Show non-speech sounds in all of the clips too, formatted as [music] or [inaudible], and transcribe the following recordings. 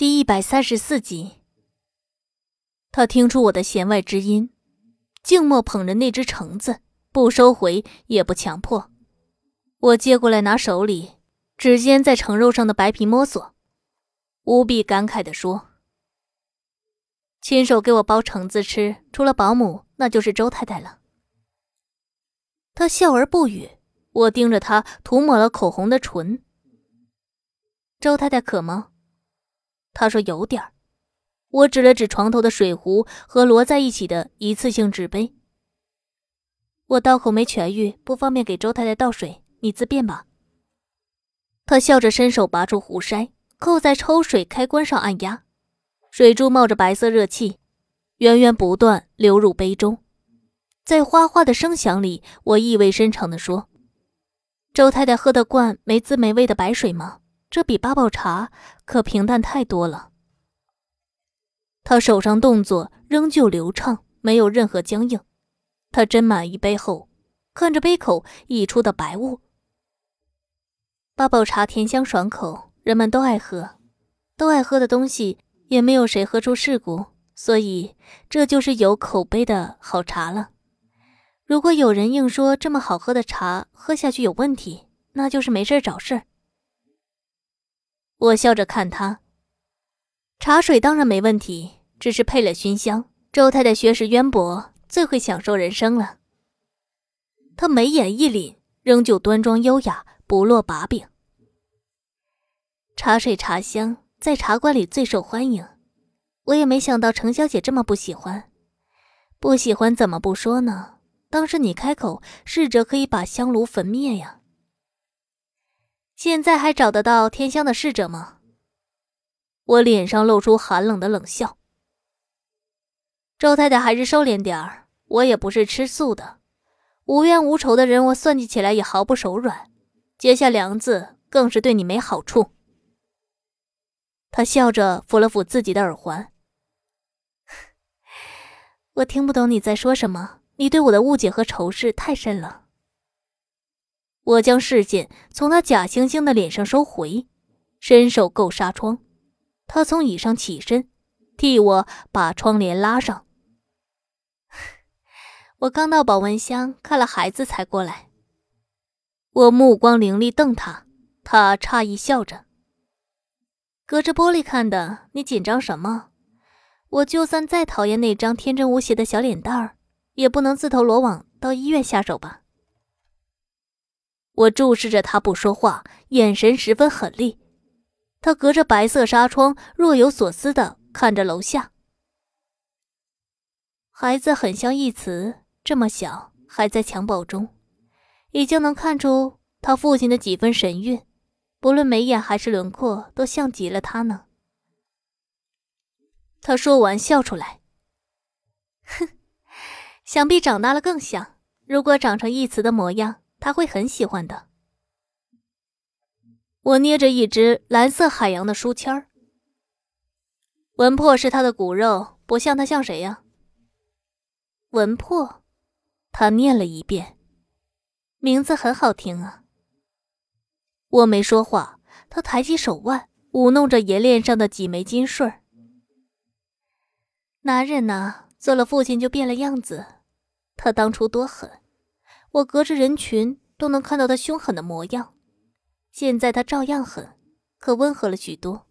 第一百三十四集，他听出我的弦外之音，静默捧着那只橙子，不收回也不强迫。我接过来拿手里，指尖在橙肉上的白皮摸索，无比感慨地说：“亲手给我剥橙子吃，除了保姆，那就是周太太了。”他笑而不语。我盯着他涂抹了口红的唇。周太太渴吗？他说有点儿，我指了指床头的水壶和摞在一起的一次性纸杯。我刀口没痊愈，不方便给周太太倒水，你自便吧。他笑着伸手拔出壶塞，扣在抽水开关上按压，水珠冒着白色热气，源源不断流入杯中。在哗哗的声响里，我意味深长地说：“周太太喝得惯没滋没味的白水吗？”这比八宝茶可平淡太多了。他手上动作仍旧流畅，没有任何僵硬。他斟满一杯后，看着杯口溢出的白雾。八宝茶甜香爽口，人们都爱喝，都爱喝的东西也没有谁喝出事故，所以这就是有口碑的好茶了。如果有人硬说这么好喝的茶喝下去有问题，那就是没事找事儿。我笑着看他，茶水当然没问题，只是配了熏香。周太太学识渊博，最会享受人生了。他眉眼一凛，仍旧端庄优雅，不落把柄。茶水茶香在茶馆里最受欢迎，我也没想到程小姐这么不喜欢。不喜欢怎么不说呢？当时你开口，试着可以把香炉焚灭呀。现在还找得到天香的侍者吗？我脸上露出寒冷的冷笑。周太太还是收敛点儿，我也不是吃素的，无冤无仇的人，我算计起来也毫不手软。结下梁子更是对你没好处。他笑着抚了抚自己的耳环。[laughs] 我听不懂你在说什么，你对我的误解和仇视太深了。我将视线从他假惺惺的脸上收回，伸手够纱窗。他从椅上起身，替我把窗帘拉上。[sighs] 我刚到保温箱看了孩子才过来。我目光凌厉瞪他，他诧异笑着。隔着玻璃看的，你紧张什么？我就算再讨厌那张天真无邪的小脸蛋儿，也不能自投罗网到医院下手吧？我注视着他不说话，眼神十分狠厉。他隔着白色纱窗，若有所思的看着楼下。孩子很像一慈，这么小还在襁褓中，已经能看出他父亲的几分神韵，不论眉眼还是轮廓，都像极了他呢。他说完笑出来，哼，[laughs] 想必长大了更像。如果长成一词的模样。他会很喜欢的。我捏着一只蓝色海洋的书签儿，文破是他的骨肉，不像他像谁呀？文破，他念了一遍，名字很好听啊。我没说话，他抬起手腕，舞弄着银链上的几枚金穗儿。男人呐，做了父亲就变了样子。他当初多狠。我隔着人群都能看到他凶狠的模样，现在他照样狠，可温和了许多。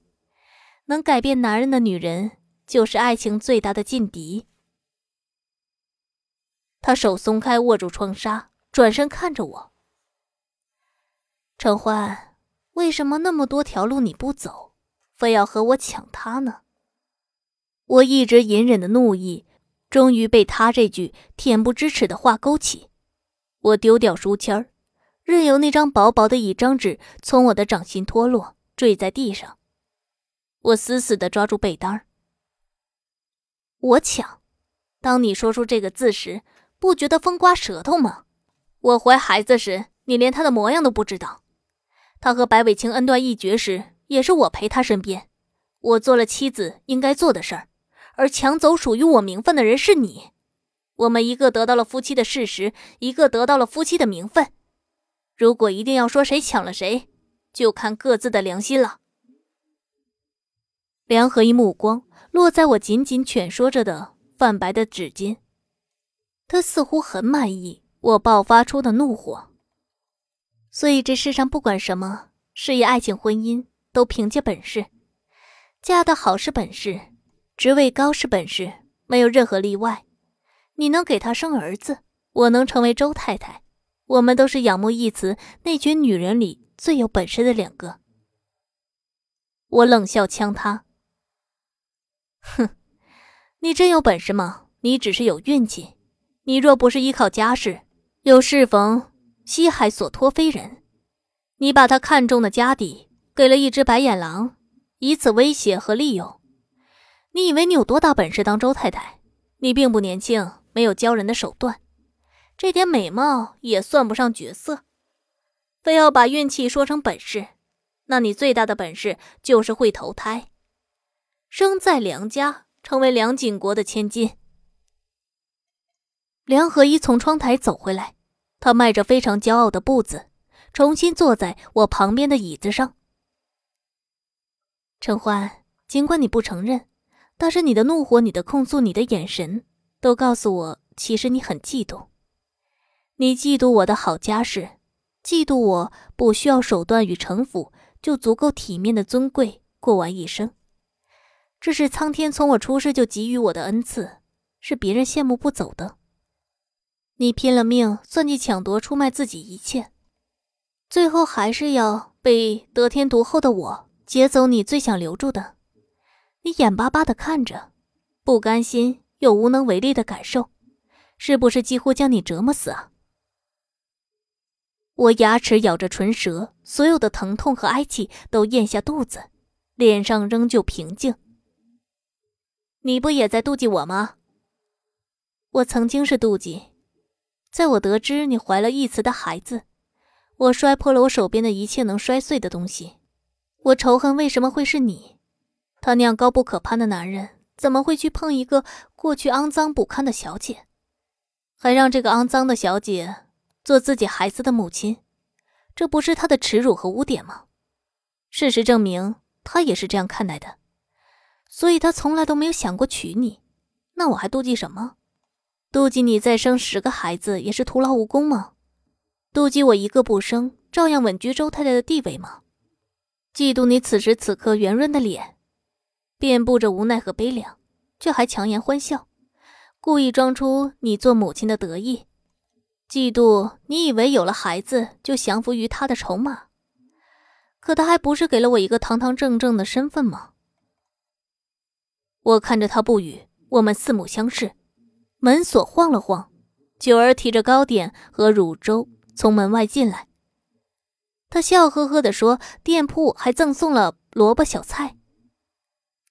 能改变男人的女人，就是爱情最大的劲敌。他手松开，握住窗纱，转身看着我。陈欢，为什么那么多条路你不走，非要和我抢他呢？我一直隐忍的怒意，终于被他这句恬不知耻的话勾起。我丢掉书签儿，任由那张薄薄的一张纸从我的掌心脱落，坠在地上。我死死地抓住被单儿。我抢。当你说出这个字时，不觉得风刮舌头吗？我怀孩子时，你连他的模样都不知道。他和白伟清恩断义绝时，也是我陪他身边。我做了妻子应该做的事儿，而抢走属于我名分的人是你。我们一个得到了夫妻的事实，一个得到了夫妻的名分。如果一定要说谁抢了谁，就看各自的良心了。梁和一目光落在我紧紧蜷缩着的泛白的指尖，他似乎很满意我爆发出的怒火。所以这世上不管什么事业、爱情、婚姻，都凭借本事。嫁得好是本事，职位高是本事，没有任何例外。你能给他生儿子，我能成为周太太，我们都是仰慕一词那群女人里最有本事的两个。我冷笑呛他：“哼，你真有本事吗？你只是有运气。你若不是依靠家世，又适逢西海所托非人，你把他看中的家底给了一只白眼狼。”以此威胁和利用，你以为你有多大本事当周太太？你并不年轻，没有教人的手段，这点美貌也算不上绝色，非要把运气说成本事，那你最大的本事就是会投胎，生在梁家，成为梁景国的千金。梁和一从窗台走回来，他迈着非常骄傲的步子，重新坐在我旁边的椅子上。陈欢，尽管你不承认，但是你的怒火、你的控诉、你的眼神，都告诉我，其实你很嫉妒。你嫉妒我的好家世，嫉妒我不需要手段与城府就足够体面的尊贵过完一生。这是苍天从我出世就给予我的恩赐，是别人羡慕不走的。你拼了命算计、抢夺、出卖自己一切，最后还是要被得天独厚的我。劫走你最想留住的，你眼巴巴的看着，不甘心又无能为力的感受，是不是几乎将你折磨死啊？我牙齿咬着唇舌，所有的疼痛和哀气都咽下肚子，脸上仍旧平静。你不也在妒忌我吗？我曾经是妒忌，在我得知你怀了义慈的孩子，我摔破了我手边的一切能摔碎的东西。我仇恨为什么会是你？他那样高不可攀的男人，怎么会去碰一个过去肮脏不堪的小姐，还让这个肮脏的小姐做自己孩子的母亲？这不是他的耻辱和污点吗？事实证明，他也是这样看待的，所以他从来都没有想过娶你。那我还妒忌什么？妒忌你再生十个孩子也是徒劳无功吗？妒忌我一个不生，照样稳居周太太的地位吗？嫉妒你此时此刻圆润的脸，遍布着无奈和悲凉，却还强颜欢笑，故意装出你做母亲的得意。嫉妒你以为有了孩子就降服于他的筹码，可他还不是给了我一个堂堂正正的身份吗？我看着他不语，我们四目相视。门锁晃了晃，九儿提着糕点和乳粥从门外进来。他笑呵呵地说：“店铺还赠送了萝卜小菜。”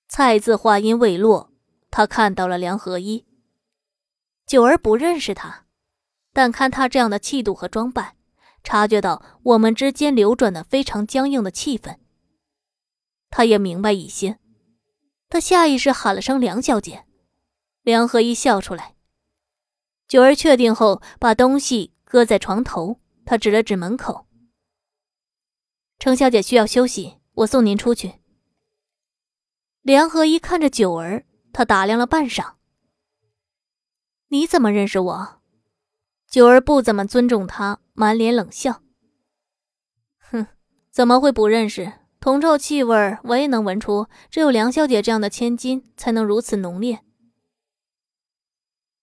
菜字话音未落，他看到了梁合一。九儿不认识他，但看他这样的气度和装扮，察觉到我们之间流转的非常僵硬的气氛。他也明白一些，他下意识喊了声“梁小姐”。梁合一笑出来。九儿确定后，把东西搁在床头，他指了指门口。程小姐需要休息，我送您出去。梁和一看着九儿，他打量了半晌。你怎么认识我？九儿不怎么尊重他，满脸冷笑。哼，怎么会不认识？铜臭气味我也能闻出，只有梁小姐这样的千金才能如此浓烈。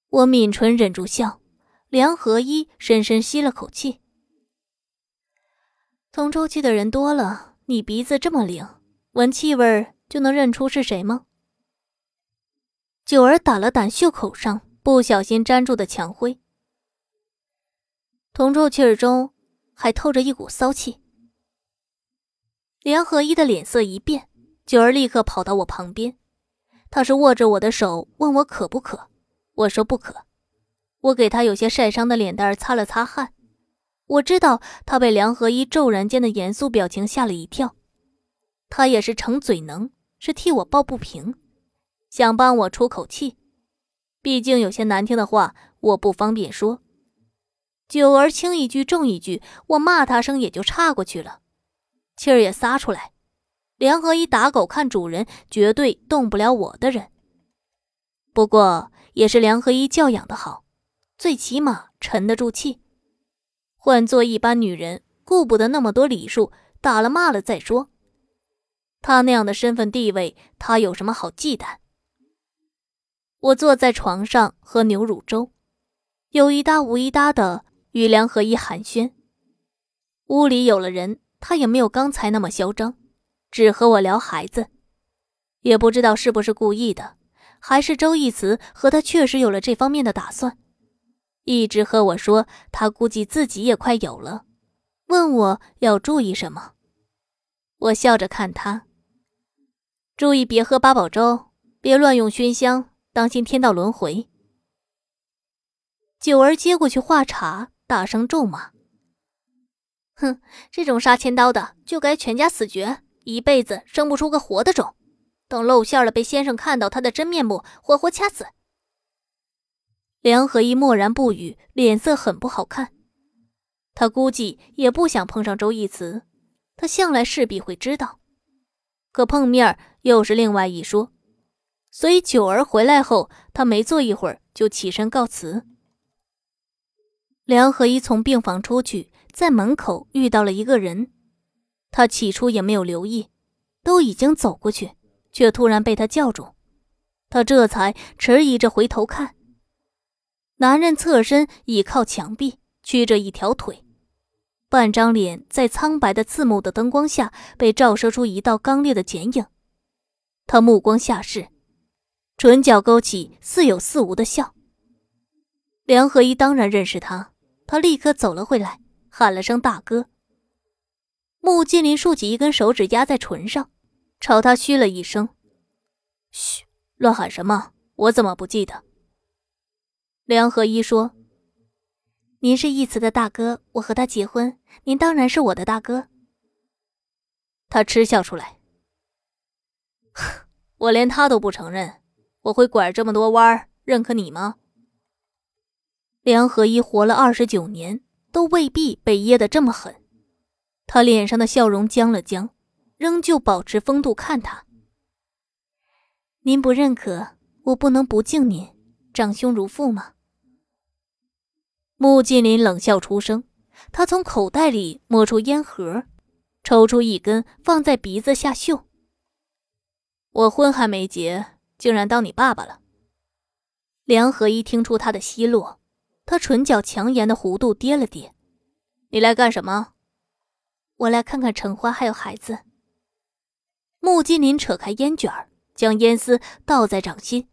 我抿唇忍住笑，梁和一深深吸了口气。铜臭气的人多了，你鼻子这么灵，闻气味就能认出是谁吗？九儿打了掸袖口上不小心粘住的墙灰，铜臭气儿中还透着一股骚气。梁合一的脸色一变，九儿立刻跑到我旁边，他是握着我的手问我渴不渴，我说不渴，我给他有些晒伤的脸蛋擦了擦汗。我知道他被梁合一骤然间的严肃表情吓了一跳，他也是逞嘴能，是替我抱不平，想帮我出口气。毕竟有些难听的话我不方便说。九儿轻一句重一句，我骂他声也就岔过去了，气儿也撒出来。梁合一打狗看主人，绝对动不了我的人。不过也是梁合一教养的好，最起码沉得住气。换做一般女人，顾不得那么多礼数，打了骂了再说。他那样的身份地位，他有什么好忌惮？我坐在床上喝牛乳粥，有一搭无一搭的与梁合一寒暄。屋里有了人，他也没有刚才那么嚣张，只和我聊孩子。也不知道是不是故意的，还是周义慈和他确实有了这方面的打算，一直和我说他估计自己也快有了，问我要注意什么。我笑着看他，注意别喝八宝粥，别乱用熏香。当心天道轮回。九儿接过去话茬，大声咒骂：“哼，这种杀千刀的，就该全家死绝，一辈子生不出个活的种。等露馅了，被先生看到他的真面目，活活掐死。”梁和一默然不语，脸色很不好看。他估计也不想碰上周义慈，他向来势必会知道，可碰面又是另外一说。所以九儿回来后，他没坐一会儿就起身告辞。梁合一从病房出去，在门口遇到了一个人，他起初也没有留意，都已经走过去，却突然被他叫住，他这才迟疑着回头看。男人侧身倚靠墙壁，屈着一条腿，半张脸在苍白的刺目的灯光下被照射出一道刚烈的剪影，他目光下视。唇角勾起似有似无的笑。梁合一当然认识他，他立刻走了回来，喊了声“大哥”。穆金林竖起一根手指压在唇上，朝他嘘了一声：“嘘，乱喊什么？我怎么不记得？”梁合一说：“您是义慈的大哥，我和他结婚，您当然是我的大哥。”他嗤笑出来：“ [laughs] 我连他都不承认。”我会拐这么多弯儿，认可你吗？梁合一活了二十九年，都未必被噎得这么狠。他脸上的笑容僵了僵，仍旧保持风度看他。您不认可，我不能不敬您，长兄如父吗？穆金林冷笑出声，他从口袋里摸出烟盒，抽出一根放在鼻子下嗅。我婚还没结。竟然当你爸爸了。梁合一听出他的奚落，他唇角强颜的弧度跌了跌。你来干什么？我来看看陈花还有孩子。穆金林扯开烟卷将烟丝倒在掌心，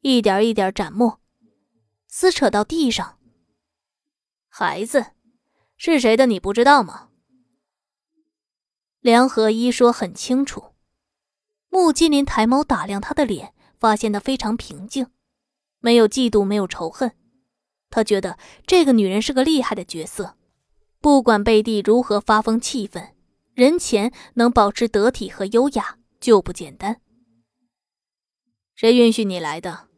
一点一点斩没，撕扯到地上。孩子是谁的？你不知道吗？梁合一说很清楚。穆金林抬眸打量他的脸。发现他非常平静，没有嫉妒，没有仇恨。他觉得这个女人是个厉害的角色，不管贝蒂如何发疯气愤，人前能保持得体和优雅就不简单。谁允许你来的？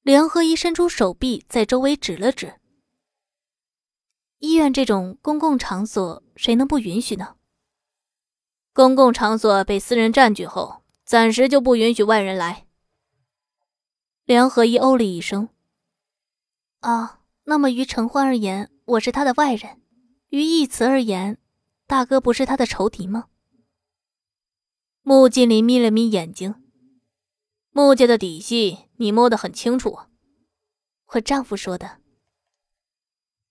梁合一伸出手臂，在周围指了指。医院这种公共场所，谁能不允许呢？公共场所被私人占据后。暂时就不允许外人来。梁合一哦了一声。啊，那么于承欢而言，我是他的外人；于义慈而言，大哥不是他的仇敌吗？穆金林眯了眯眼睛。穆家的底细你摸得很清楚。我丈夫说的。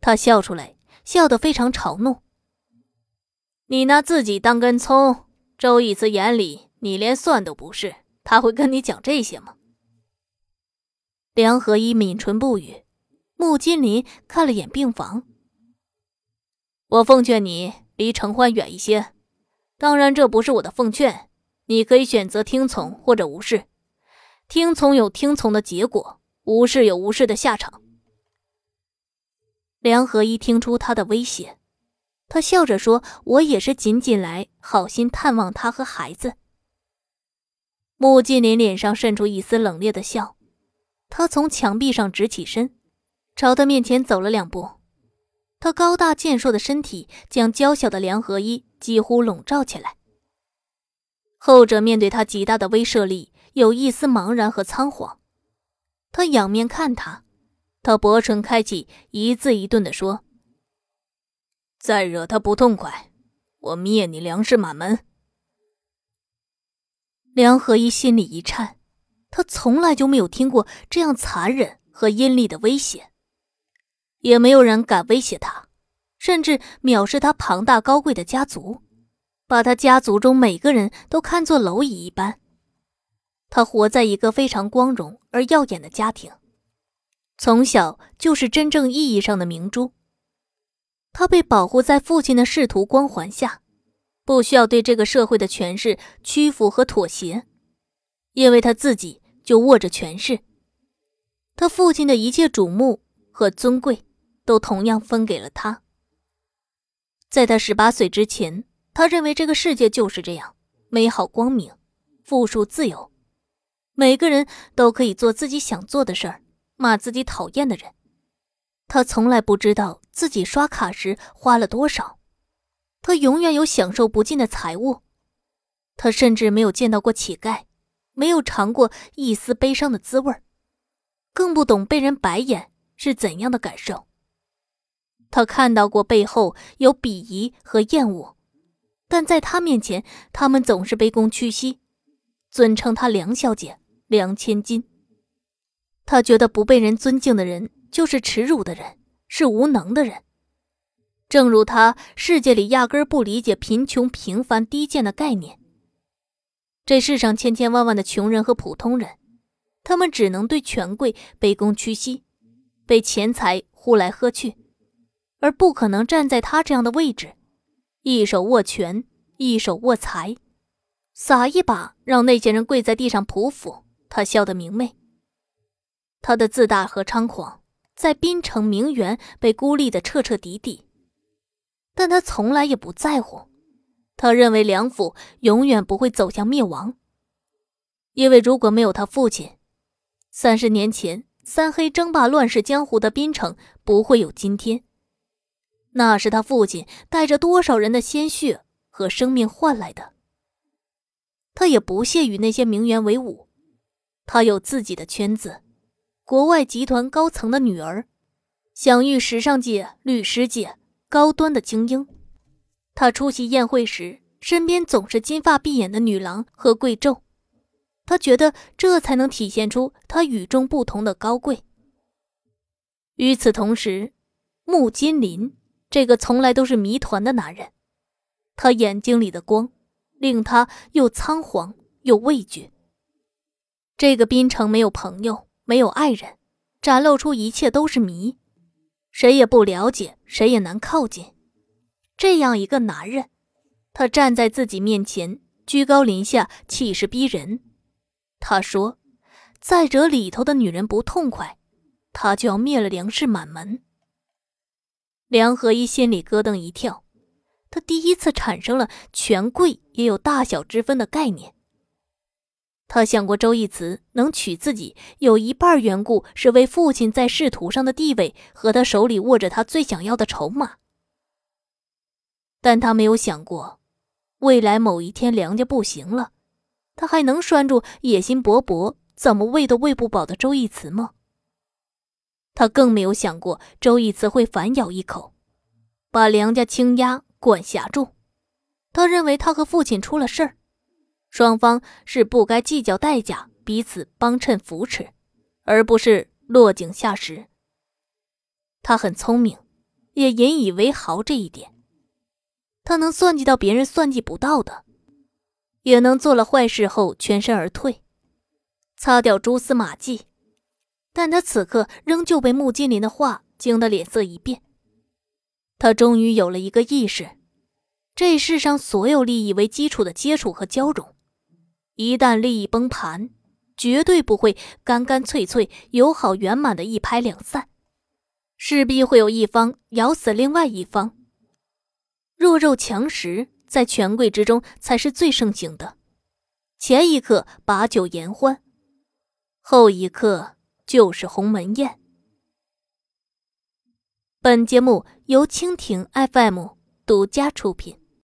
他笑出来，笑得非常嘲弄。你拿自己当根葱，周义慈眼里。你连蒜都不是，他会跟你讲这些吗？梁合一抿唇不语。穆金林看了眼病房。我奉劝你离承欢远一些。当然，这不是我的奉劝，你可以选择听从或者无视。听从有听从的结果，无视有无视的下场。梁合一听出他的威胁，他笑着说：“我也是仅仅来好心探望他和孩子。”穆金林脸上渗出一丝冷冽的笑，他从墙壁上直起身，朝他面前走了两步。他高大健硕的身体将娇小的梁合一几乎笼罩起来。后者面对他极大的威慑力，有一丝茫然和仓皇。他仰面看他，他薄唇开启，一字一顿地说：“再惹他不痛快，我灭你梁氏满门。”梁和一心里一颤，他从来就没有听过这样残忍和阴厉的威胁，也没有人敢威胁他，甚至藐视他庞大高贵的家族，把他家族中每个人都看作蝼蚁一般。他活在一个非常光荣而耀眼的家庭，从小就是真正意义上的明珠。他被保护在父亲的仕途光环下。不需要对这个社会的权势屈服和妥协，因为他自己就握着权势。他父亲的一切瞩目和尊贵，都同样分给了他。在他十八岁之前，他认为这个世界就是这样美好光明、富庶自由，每个人都可以做自己想做的事儿，骂自己讨厌的人。他从来不知道自己刷卡时花了多少。他永远有享受不尽的财物，他甚至没有见到过乞丐，没有尝过一丝悲伤的滋味更不懂被人白眼是怎样的感受。他看到过背后有鄙夷和厌恶，但在他面前，他们总是卑躬屈膝，尊称他梁小姐、梁千金。他觉得不被人尊敬的人就是耻辱的人，是无能的人。正如他世界里压根不理解贫穷、平凡、低贱的概念。这世上千千万万的穷人和普通人，他们只能对权贵卑躬屈膝，被钱财呼来喝去，而不可能站在他这样的位置，一手握权，一手握财，撒一把让那些人跪在地上匍匐。他笑得明媚。他的自大和猖狂，在滨城名媛被孤立的彻彻底底。但他从来也不在乎，他认为梁府永远不会走向灭亡，因为如果没有他父亲，三十年前三黑争霸乱世江湖的滨城不会有今天。那是他父亲带着多少人的鲜血和生命换来的。他也不屑与那些名媛为伍，他有自己的圈子，国外集团高层的女儿，享誉时尚界、律师界。高端的精英，她出席宴会时，身边总是金发碧眼的女郎和贵胄，他觉得这才能体现出他与众不同的高贵。与此同时，穆金林这个从来都是谜团的男人，他眼睛里的光令他又仓皇又畏惧。这个滨城没有朋友，没有爱人，展露出一切都是谜。谁也不了解，谁也难靠近。这样一个男人，他站在自己面前，居高临下，气势逼人。他说：“再惹里头的女人不痛快，他就要灭了梁氏满门。”梁和一心里咯噔一跳，他第一次产生了权贵也有大小之分的概念。他想过，周义慈能娶自己，有一半缘故是为父亲在仕途上的地位和他手里握着他最想要的筹码。但他没有想过，未来某一天梁家不行了，他还能拴住野心勃勃、怎么喂都喂不饱的周义慈吗？他更没有想过周义慈会反咬一口，把梁家倾压管辖住。他认为他和父亲出了事儿。双方是不该计较代价，彼此帮衬扶持，而不是落井下石。他很聪明，也引以为豪这一点。他能算计到别人算计不到的，也能做了坏事后全身而退，擦掉蛛丝马迹。但他此刻仍旧被穆金林的话惊得脸色一变。他终于有了一个意识：这世上所有利益为基础的接触和交融。一旦利益崩盘，绝对不会干干脆脆、友好圆满的一拍两散，势必会有一方咬死另外一方。弱肉强食在权贵之中才是最盛行的，前一刻把酒言欢，后一刻就是鸿门宴。本节目由蜻蜓 FM 独家出品。